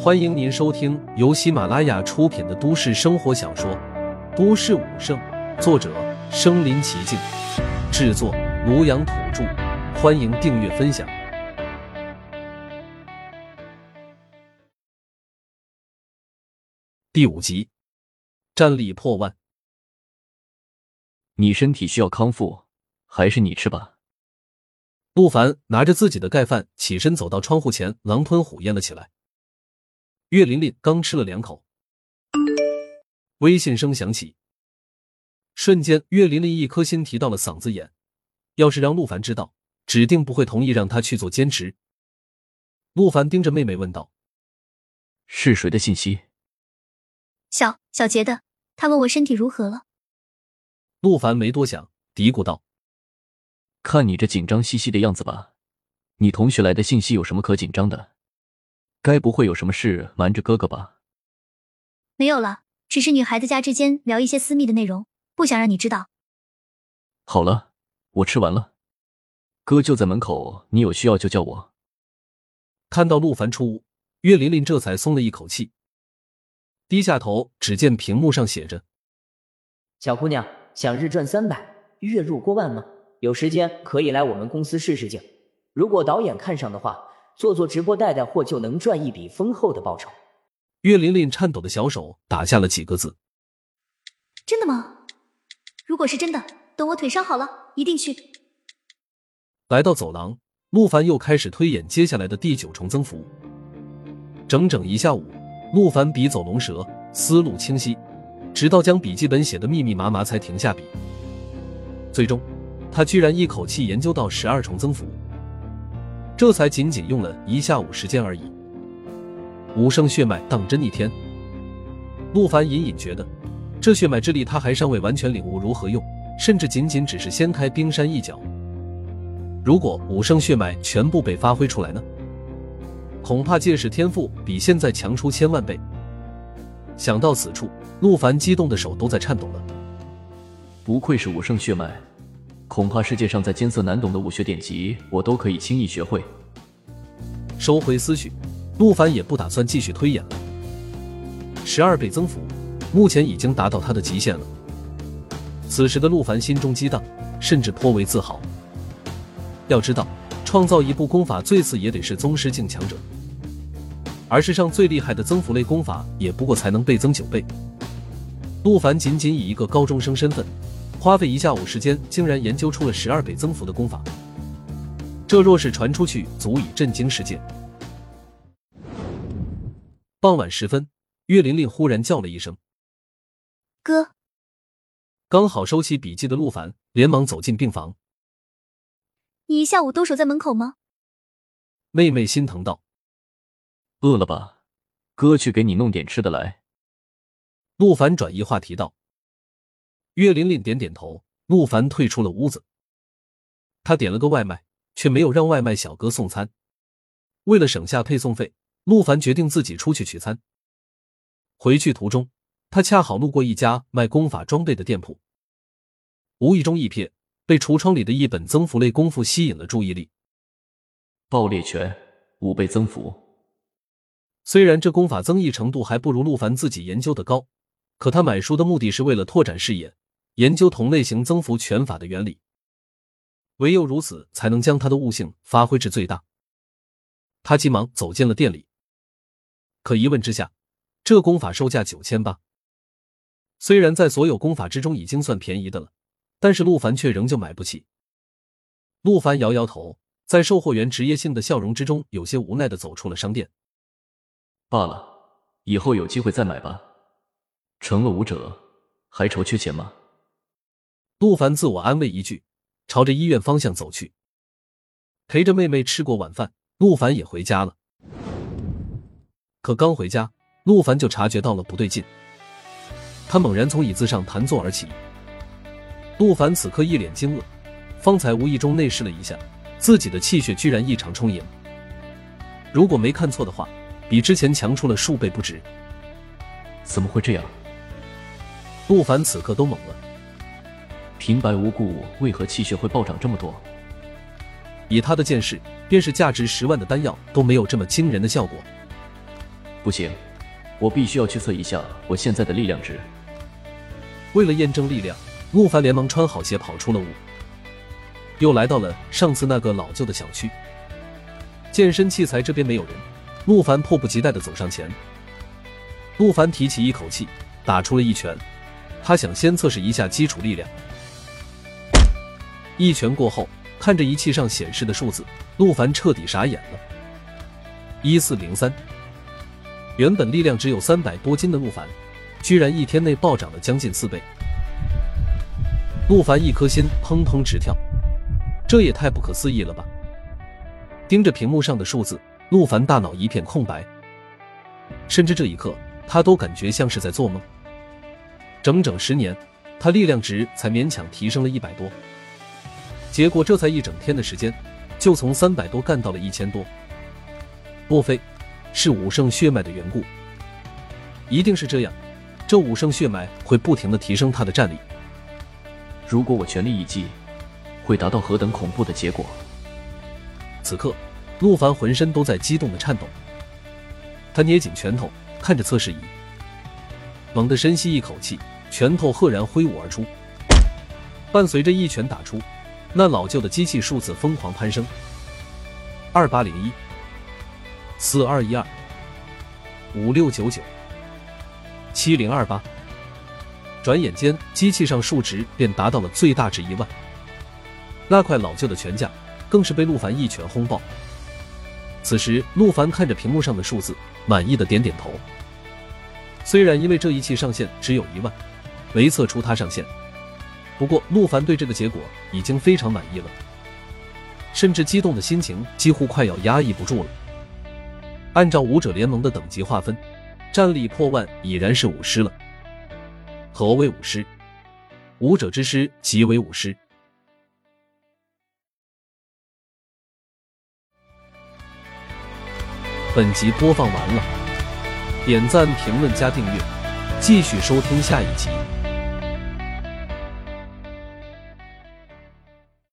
欢迎您收听由喜马拉雅出品的都市生活小说《都市武圣》，作者：身临其境，制作：庐阳土著。欢迎订阅分享。第五集，战力破万。你身体需要康复，还是你吃吧？陆凡拿着自己的盖饭，起身走到窗户前，狼吞虎咽了起来。岳琳琳刚吃了两口，微信声响起，瞬间岳琳琳一颗心提到了嗓子眼。要是让陆凡知道，指定不会同意让他去做兼职。陆凡盯着妹妹问道：“是谁的信息？”小小杰的，他问我身体如何了。陆凡没多想，嘀咕道。看你这紧张兮兮的样子吧，你同学来的信息有什么可紧张的？该不会有什么事瞒着哥哥吧？没有了，只是女孩子家之间聊一些私密的内容，不想让你知道。好了，我吃完了，哥就在门口，你有需要就叫我。看到陆凡出屋，岳琳琳这才松了一口气，低下头，只见屏幕上写着：“小姑娘想日赚三百，月入过万吗？”有时间可以来我们公司试试镜，如果导演看上的话，做做直播带带货就能赚一笔丰厚的报酬。岳琳琳颤抖的小手打下了几个字：“真的吗？如果是真的，等我腿伤好了，一定去。”来到走廊，陆凡又开始推演接下来的第九重增幅。整整一下午，陆凡笔走龙蛇，思路清晰，直到将笔记本写的密密麻麻才停下笔。最终。他居然一口气研究到十二重增幅，这才仅仅用了一下午时间而已。武圣血脉当真逆天，陆凡隐隐觉得，这血脉之力他还尚未完全领悟如何用，甚至仅仅只是掀开冰山一角。如果武圣血脉全部被发挥出来呢？恐怕届时天赋比现在强出千万倍。想到此处，陆凡激动的手都在颤抖了。不愧是武圣血脉。恐怕世界上再艰涩难懂的武学典籍，我都可以轻易学会。收回思绪，陆凡也不打算继续推演了。十二倍增幅，目前已经达到他的极限了。此时的陆凡心中激荡，甚至颇为自豪。要知道，创造一部功法最次也得是宗师境强者，而世上最厉害的增幅类功法也不过才能倍增九倍。陆凡仅仅以一个高中生身份。花费一下午时间，竟然研究出了十二倍增幅的功法，这若是传出去，足以震惊世界。傍晚时分，岳琳琳忽然叫了一声：“哥。”刚好收起笔记的陆凡连忙走进病房：“你一下午都守在门口吗？”妹妹心疼道：“饿了吧？哥去给你弄点吃的来。”陆凡转移话题道。岳琳琳点点头，陆凡退出了屋子。他点了个外卖，却没有让外卖小哥送餐。为了省下配送费，陆凡决定自己出去取餐。回去途中，他恰好路过一家卖功法装备的店铺，无意中一瞥，被橱窗里的一本增幅类功夫吸引了注意力。爆裂拳五倍增幅。虽然这功法增益程度还不如陆凡自己研究的高，可他买书的目的是为了拓展视野。研究同类型增幅拳法的原理，唯有如此，才能将他的悟性发挥至最大。他急忙走进了店里，可一问之下，这功法售价九千八。虽然在所有功法之中已经算便宜的了，但是陆凡却仍旧买不起。陆凡摇摇头，在售货员职业性的笑容之中，有些无奈的走出了商店。罢了，以后有机会再买吧。成了武者，还愁缺钱吗？陆凡自我安慰一句，朝着医院方向走去。陪着妹妹吃过晚饭，陆凡也回家了。可刚回家，陆凡就察觉到了不对劲。他猛然从椅子上弹坐而起。陆凡此刻一脸惊愕，方才无意中内视了一下，自己的气血居然异常充盈。如果没看错的话，比之前强出了数倍不止。怎么会这样？陆凡此刻都懵了。平白无故，为何气血会暴涨这么多？以他的见识，便是价值十万的丹药都没有这么惊人的效果。不行，我必须要去测一下我现在的力量值。为了验证力量，陆凡连忙穿好鞋跑出了屋，又来到了上次那个老旧的小区。健身器材这边没有人，陆凡迫不及待的走上前。陆凡提起一口气，打出了一拳。他想先测试一下基础力量。一拳过后，看着仪器上显示的数字，陆凡彻底傻眼了。一四零三，原本力量只有三百多斤的陆凡，居然一天内暴涨了将近四倍。陆凡一颗心砰砰直跳，这也太不可思议了吧！盯着屏幕上的数字，陆凡大脑一片空白，甚至这一刻他都感觉像是在做梦。整整十年，他力量值才勉强提升了一百多，结果这才一整天的时间，就从三百多干到了一千多。莫非是武圣血脉的缘故？一定是这样，这武圣血脉会不停的提升他的战力。如果我全力一击，会达到何等恐怖的结果？此刻，陆凡浑身都在激动的颤抖，他捏紧拳头，看着测试仪，猛地深吸一口气，拳头赫然挥舞而出。伴随着一拳打出，那老旧的机器数字疯狂攀升：二八零一。四二一二五六九九七零二八，转眼间，机器上数值便达到了最大值一万。那块老旧的拳架更是被陆凡一拳轰爆。此时，陆凡看着屏幕上的数字，满意的点点头。虽然因为这一器上限只有一万，没测出他上限，不过陆凡对这个结果已经非常满意了，甚至激动的心情几乎快要压抑不住了。按照武者联盟的等级划分，战力破万已然是武师了。何为武师？武者之师即为武师。本集播放完了，点赞、评论、加订阅，继续收听下一集。